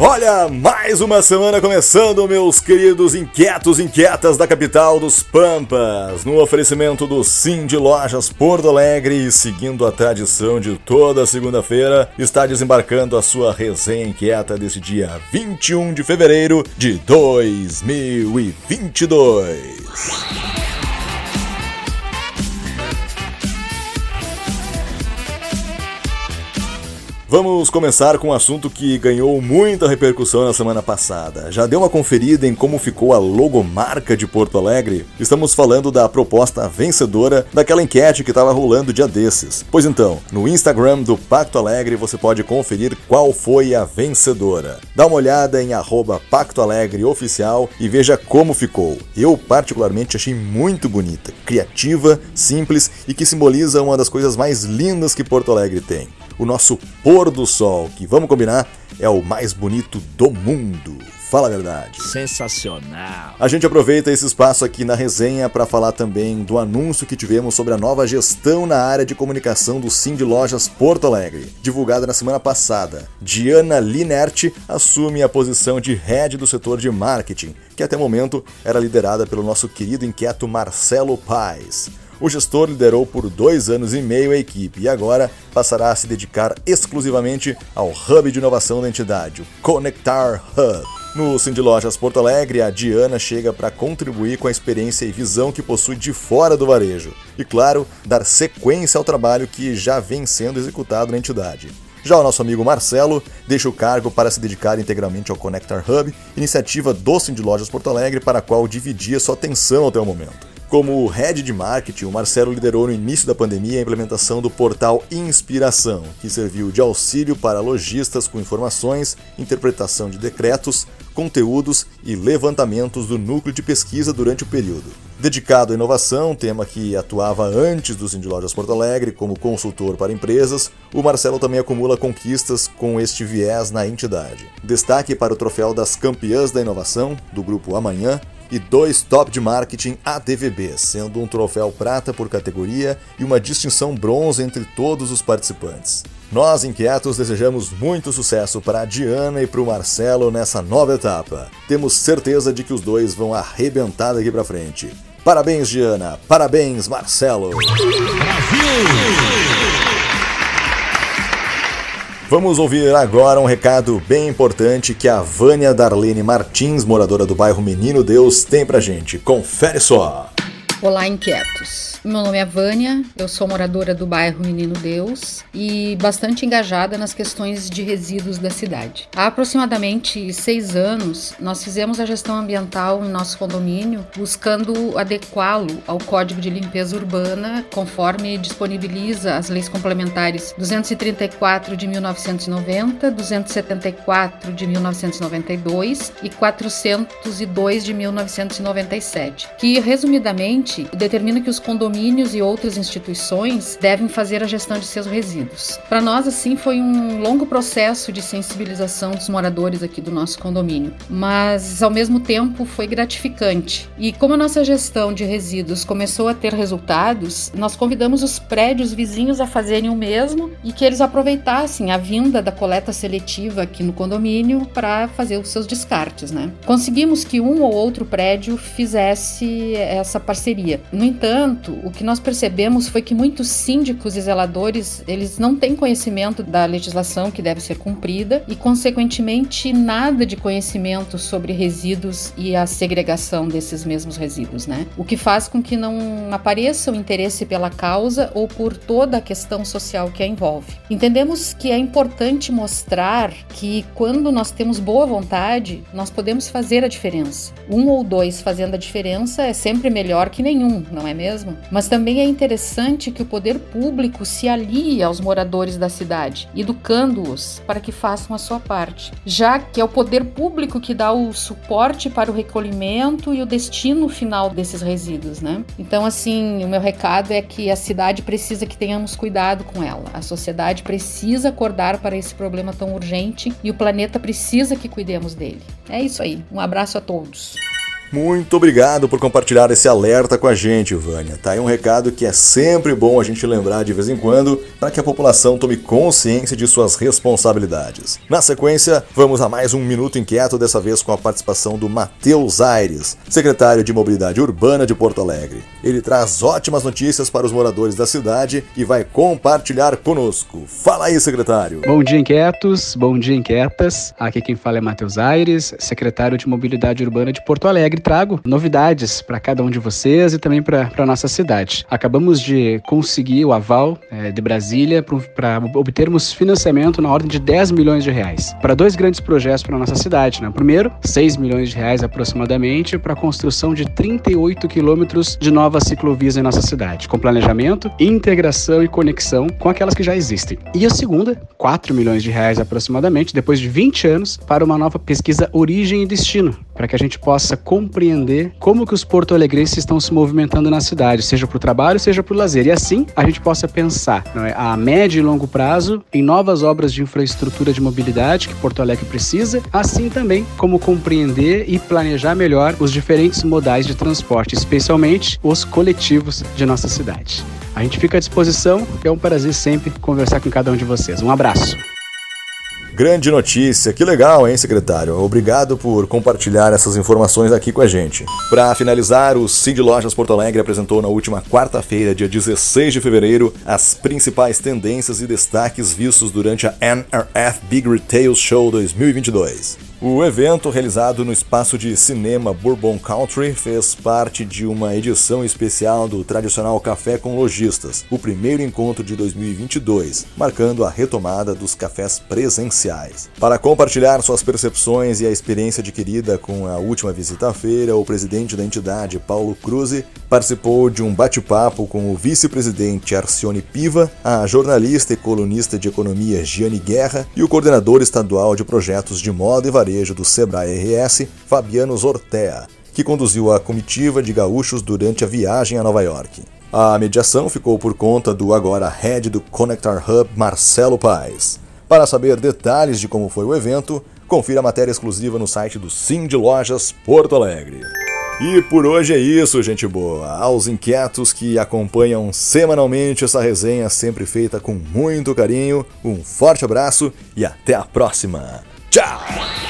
Olha, mais uma semana começando, meus queridos inquietos inquietas da capital dos Pampas, no oferecimento do Sim de Lojas Porto Alegre e seguindo a tradição de toda segunda-feira, está desembarcando a sua resenha inquieta desse dia 21 de fevereiro de 2022. Vamos começar com um assunto que ganhou muita repercussão na semana passada. Já deu uma conferida em como ficou a logomarca de Porto Alegre? Estamos falando da proposta vencedora daquela enquete que estava rolando dia desses. Pois então, no Instagram do Pacto Alegre você pode conferir qual foi a vencedora. Dá uma olhada em arroba Pacto Alegre Oficial e veja como ficou. Eu particularmente achei muito bonita, criativa, simples e que simboliza uma das coisas mais lindas que Porto Alegre tem o nosso pôr do sol, que vamos combinar é o mais bonito do mundo. Fala a verdade. Sensacional. A gente aproveita esse espaço aqui na resenha para falar também do anúncio que tivemos sobre a nova gestão na área de comunicação do Sim de Lojas Porto Alegre, divulgada na semana passada. Diana Linert assume a posição de head do setor de marketing, que até o momento era liderada pelo nosso querido inquieto Marcelo Paes. O gestor liderou por dois anos e meio a equipe e agora passará a se dedicar exclusivamente ao hub de inovação da entidade, o Conectar Hub. No Cindy Lojas Porto Alegre, a Diana chega para contribuir com a experiência e visão que possui de fora do varejo e, claro, dar sequência ao trabalho que já vem sendo executado na entidade. Já o nosso amigo Marcelo deixa o cargo para se dedicar integralmente ao Connector Hub, iniciativa do Cindy Lojas Porto Alegre para a qual dividia sua atenção até o momento. Como head de marketing, o Marcelo liderou no início da pandemia a implementação do portal Inspiração, que serviu de auxílio para lojistas com informações, interpretação de decretos, conteúdos e levantamentos do núcleo de pesquisa durante o período. Dedicado à inovação, tema que atuava antes do Cindy Lojas Porto Alegre como consultor para empresas, o Marcelo também acumula conquistas com este viés na entidade. Destaque para o troféu das campeãs da inovação, do grupo Amanhã, e dois top de marketing ADVB, sendo um troféu prata por categoria e uma distinção bronze entre todos os participantes. Nós, inquietos, desejamos muito sucesso para a Diana e para o Marcelo nessa nova etapa. Temos certeza de que os dois vão arrebentar daqui para frente. Parabéns, Diana! Parabéns, Marcelo! Brasil! Vamos ouvir agora um recado bem importante que a Vânia Darlene Martins, moradora do bairro Menino Deus, tem pra gente. Confere só! Olá, inquietos! Meu nome é Vânia, eu sou moradora do bairro Menino Deus e bastante engajada nas questões de resíduos da cidade. Há aproximadamente seis anos, nós fizemos a gestão ambiental em nosso condomínio, buscando adequá-lo ao Código de Limpeza Urbana, conforme disponibiliza as leis complementares 234 de 1990, 274 de 1992 e 402 de 1997, que resumidamente determina que os condomínios condomínios e outras instituições devem fazer a gestão de seus resíduos. Para nós, assim, foi um longo processo de sensibilização dos moradores aqui do nosso condomínio, mas ao mesmo tempo foi gratificante. E como a nossa gestão de resíduos começou a ter resultados, nós convidamos os prédios vizinhos a fazerem o mesmo e que eles aproveitassem a vinda da coleta seletiva aqui no condomínio para fazer os seus descartes, né? Conseguimos que um ou outro prédio fizesse essa parceria. No entanto, o que nós percebemos foi que muitos síndicos e zeladores, eles não têm conhecimento da legislação que deve ser cumprida e, consequentemente, nada de conhecimento sobre resíduos e a segregação desses mesmos resíduos, né? O que faz com que não apareça o interesse pela causa ou por toda a questão social que a envolve. Entendemos que é importante mostrar que quando nós temos boa vontade, nós podemos fazer a diferença. Um ou dois fazendo a diferença é sempre melhor que nenhum, não é mesmo? Mas também é interessante que o poder público se alie aos moradores da cidade, educando-os para que façam a sua parte, já que é o poder público que dá o suporte para o recolhimento e o destino final desses resíduos, né? Então, assim, o meu recado é que a cidade precisa que tenhamos cuidado com ela. A sociedade precisa acordar para esse problema tão urgente e o planeta precisa que cuidemos dele. É isso aí. Um abraço a todos. Muito obrigado por compartilhar esse alerta com a gente, Vânia. Tá aí um recado que é sempre bom a gente lembrar de vez em quando para que a população tome consciência de suas responsabilidades. Na sequência, vamos a mais um Minuto Inquieto, dessa vez com a participação do Matheus Aires, secretário de Mobilidade Urbana de Porto Alegre. Ele traz ótimas notícias para os moradores da cidade e vai compartilhar conosco. Fala aí, secretário. Bom dia, inquietos. Bom dia, inquietas. Aqui quem fala é Matheus Aires, secretário de Mobilidade Urbana de Porto Alegre sempre trago novidades para cada um de vocês e também para a nossa cidade. Acabamos de conseguir o aval é, de Brasília para obtermos financiamento na ordem de 10 milhões de reais para dois grandes projetos para nossa cidade. Né? Primeiro, 6 milhões de reais aproximadamente para a construção de 38 quilômetros de novas ciclovias em nossa cidade, com planejamento, integração e conexão com aquelas que já existem. E a segunda, 4 milhões de reais aproximadamente, depois de 20 anos, para uma nova pesquisa Origem e Destino, para que a gente possa compreender como que os porto-alegrenses estão se movimentando na cidade, seja para o trabalho, seja para o lazer. E assim a gente possa pensar é, a médio e longo prazo em novas obras de infraestrutura de mobilidade que Porto Alegre precisa, assim também como compreender e planejar melhor os diferentes modais de transporte, especialmente os coletivos de nossa cidade. A gente fica à disposição, é um prazer sempre conversar com cada um de vocês. Um abraço. Grande notícia, que legal, hein, secretário? Obrigado por compartilhar essas informações aqui com a gente. Para finalizar, o Cid Lojas Porto Alegre apresentou na última quarta-feira, dia 16 de fevereiro, as principais tendências e destaques vistos durante a NRF Big Retail Show 2022. O evento, realizado no espaço de cinema Bourbon Country, fez parte de uma edição especial do tradicional Café com Lojistas, o primeiro encontro de 2022, marcando a retomada dos cafés presenciais. Para compartilhar suas percepções e a experiência adquirida com a última visita à feira, o presidente da entidade, Paulo Cruz, participou de um bate-papo com o vice-presidente Arcione Piva, a jornalista e colunista de economia Giane Guerra e o coordenador estadual de projetos de moda e varejo varejo do Sebrae RS, Fabiano Zortea, que conduziu a comitiva de gaúchos durante a viagem a Nova York. A mediação ficou por conta do agora head do Connector Hub, Marcelo Paes. Para saber detalhes de como foi o evento, confira a matéria exclusiva no site do Sim de Lojas Porto Alegre. E por hoje é isso, gente boa. Aos inquietos que acompanham semanalmente essa resenha sempre feita com muito carinho, um forte abraço e até a próxima. Tchau!